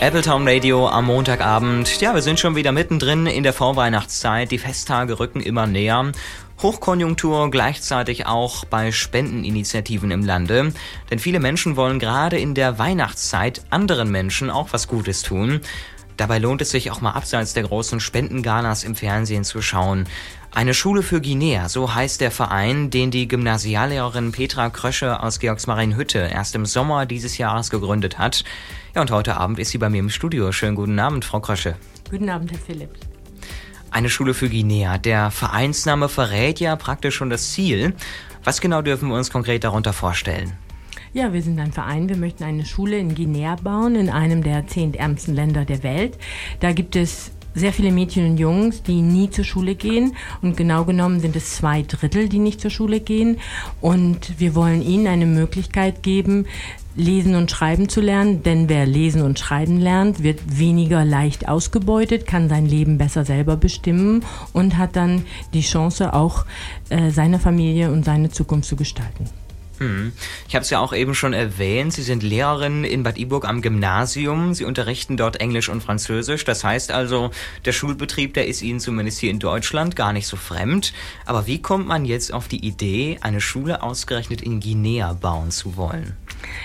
Appletown Radio am Montagabend. Ja, wir sind schon wieder mittendrin in der Vorweihnachtszeit. Die Festtage rücken immer näher. Hochkonjunktur gleichzeitig auch bei Spendeninitiativen im Lande. Denn viele Menschen wollen gerade in der Weihnachtszeit anderen Menschen auch was Gutes tun. Dabei lohnt es sich auch mal abseits der großen Spendengalas im Fernsehen zu schauen. Eine Schule für Guinea, so heißt der Verein, den die Gymnasiallehrerin Petra Krösche aus Georgsmarienhütte erst im Sommer dieses Jahres gegründet hat. Ja, und heute Abend ist sie bei mir im Studio. Schönen guten Abend, Frau Krösche. Guten Abend, Herr Philipp. Eine Schule für Guinea. Der Vereinsname verrät ja praktisch schon das Ziel. Was genau dürfen wir uns konkret darunter vorstellen? Ja, wir sind ein Verein. Wir möchten eine Schule in Guinea bauen, in einem der zehn ärmsten Länder der Welt. Da gibt es sehr viele Mädchen und Jungs, die nie zur Schule gehen. Und genau genommen sind es zwei Drittel, die nicht zur Schule gehen. Und wir wollen ihnen eine Möglichkeit geben, lesen und schreiben zu lernen, denn wer lesen und schreiben lernt, wird weniger leicht ausgebeutet, kann sein Leben besser selber bestimmen und hat dann die Chance, auch äh, seine Familie und seine Zukunft zu gestalten. Hm. Ich habe es ja auch eben schon erwähnt, Sie sind Lehrerin in Bad Iburg am Gymnasium. Sie unterrichten dort Englisch und Französisch. Das heißt also, der Schulbetrieb, der ist Ihnen zumindest hier in Deutschland gar nicht so fremd. Aber wie kommt man jetzt auf die Idee, eine Schule ausgerechnet in Guinea bauen zu wollen?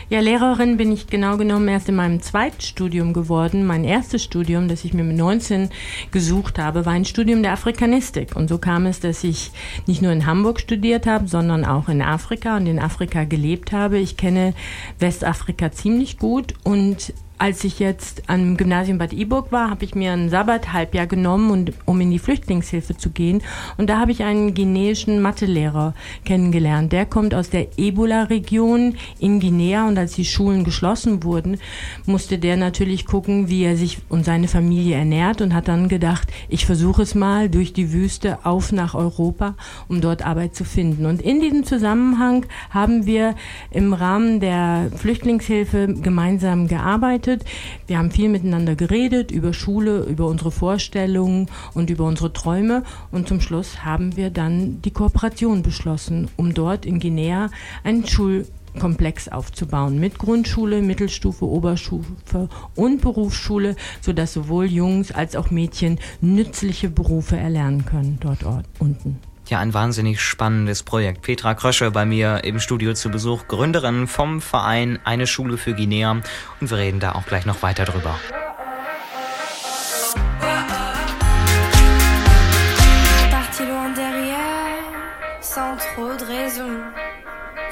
Ja, Lehrerin bin ich genau genommen erst in meinem Zweitstudium geworden. Mein erstes Studium, das ich mir mit 19 gesucht habe, war ein Studium der Afrikanistik. Und so kam es, dass ich nicht nur in Hamburg studiert habe, sondern auch in Afrika und in Afrika gelebt habe. Ich kenne Westafrika ziemlich gut und als ich jetzt am Gymnasium Bad Iburg war, habe ich mir ein Sabbat-Halbjahr genommen, und, um in die Flüchtlingshilfe zu gehen. Und da habe ich einen guineischen Mathelehrer kennengelernt. Der kommt aus der Ebola-Region in Guinea und als die Schulen geschlossen wurden, musste der natürlich gucken, wie er sich und seine Familie ernährt und hat dann gedacht, ich versuche es mal durch die Wüste auf nach Europa, um dort Arbeit zu finden. Und in diesem Zusammenhang haben wir im Rahmen der Flüchtlingshilfe gemeinsam gearbeitet gearbeitet. Wir haben viel miteinander geredet über Schule, über unsere Vorstellungen und über unsere Träume. Und zum Schluss haben wir dann die Kooperation beschlossen, um dort in Guinea einen Schulkomplex aufzubauen mit Grundschule, Mittelstufe, Oberstufe und Berufsschule, sodass sowohl Jungs als auch Mädchen nützliche Berufe erlernen können dort unten. Ja, ein wahnsinnig spannendes Projekt. Petra Krösche bei mir im Studio zu Besuch, Gründerin vom Verein Eine Schule für Guinea. Und wir reden da auch gleich noch weiter drüber.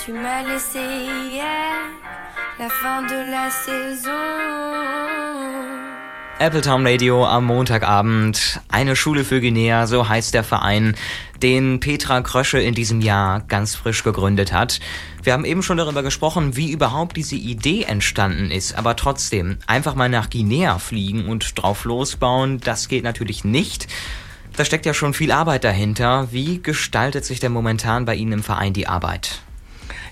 Tu m'as laissé hier la fin de la saison. Appletown Radio am Montagabend. Eine Schule für Guinea, so heißt der Verein, den Petra Krösche in diesem Jahr ganz frisch gegründet hat. Wir haben eben schon darüber gesprochen, wie überhaupt diese Idee entstanden ist. Aber trotzdem, einfach mal nach Guinea fliegen und drauf losbauen, das geht natürlich nicht. Da steckt ja schon viel Arbeit dahinter. Wie gestaltet sich denn momentan bei Ihnen im Verein die Arbeit?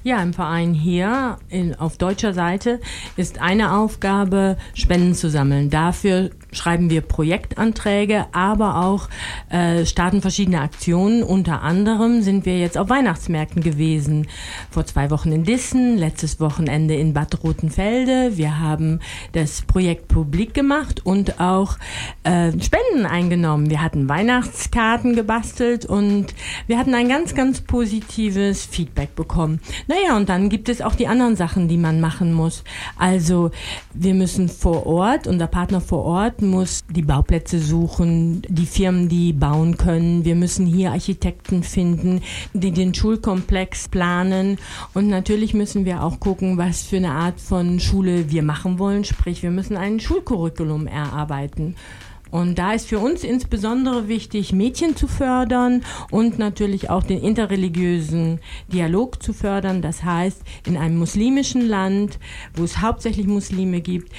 Ja, im Verein hier in, auf deutscher Seite ist eine Aufgabe, Spenden zu sammeln. Dafür schreiben wir Projektanträge, aber auch äh, starten verschiedene Aktionen. Unter anderem sind wir jetzt auf Weihnachtsmärkten gewesen. Vor zwei Wochen in Dissen, letztes Wochenende in Bad Rotenfelde. Wir haben das Projekt publik gemacht und auch äh, Spenden eingenommen. Wir hatten Weihnachtskarten gebastelt und wir hatten ein ganz, ganz positives Feedback bekommen. Naja, und dann gibt es auch die anderen Sachen, die man machen muss. Also wir müssen vor Ort, unser Partner vor Ort muss die Bauplätze suchen, die Firmen, die bauen können. Wir müssen hier Architekten finden, die den Schulkomplex planen. Und natürlich müssen wir auch gucken, was für eine Art von Schule wir machen wollen. Sprich, wir müssen ein Schulcurriculum erarbeiten. Und da ist für uns insbesondere wichtig, Mädchen zu fördern und natürlich auch den interreligiösen Dialog zu fördern. Das heißt, in einem muslimischen Land, wo es hauptsächlich Muslime gibt,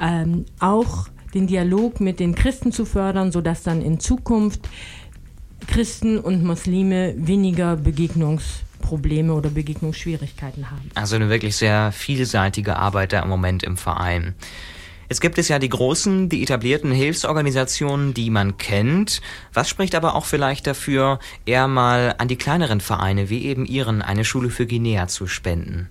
ähm, auch den Dialog mit den Christen zu fördern, sodass dann in Zukunft Christen und Muslime weniger Begegnungsprobleme oder Begegnungsschwierigkeiten haben. Also eine wirklich sehr vielseitige Arbeit da im Moment im Verein. Jetzt gibt es ja die großen, die etablierten Hilfsorganisationen, die man kennt. Was spricht aber auch vielleicht dafür, eher mal an die kleineren Vereine wie eben Ihren eine Schule für Guinea zu spenden?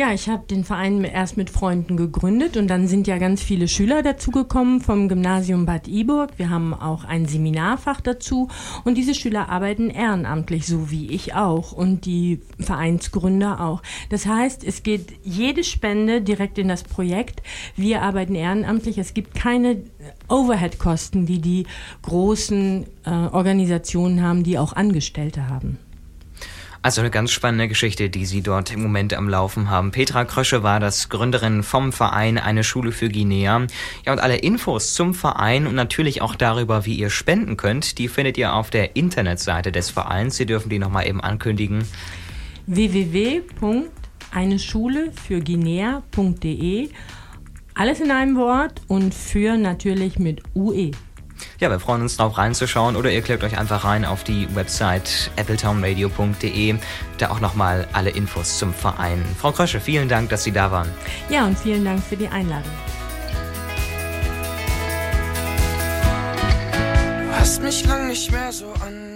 Ja, ich habe den Verein erst mit Freunden gegründet und dann sind ja ganz viele Schüler dazugekommen vom Gymnasium Bad Iburg. Wir haben auch ein Seminarfach dazu und diese Schüler arbeiten ehrenamtlich, so wie ich auch und die Vereinsgründer auch. Das heißt, es geht jede Spende direkt in das Projekt. Wir arbeiten ehrenamtlich. Es gibt keine Overhead-Kosten, die die großen äh, Organisationen haben, die auch Angestellte haben. Also eine ganz spannende Geschichte, die Sie dort im Moment am Laufen haben. Petra Krösche war das Gründerin vom Verein Eine Schule für Guinea. Ja, und alle Infos zum Verein und natürlich auch darüber, wie ihr spenden könnt, die findet ihr auf der Internetseite des Vereins. Sie dürfen die nochmal eben ankündigen. www.eineschulefürguinea.de Alles in einem Wort und für natürlich mit UE. Ja, wir freuen uns darauf reinzuschauen oder ihr klickt euch einfach rein auf die Website appletownradio.de, da auch nochmal alle Infos zum Verein. Frau Krösche, vielen Dank, dass Sie da waren. Ja, und vielen Dank für die Einladung. Du hast mich lang nicht mehr so angesehen.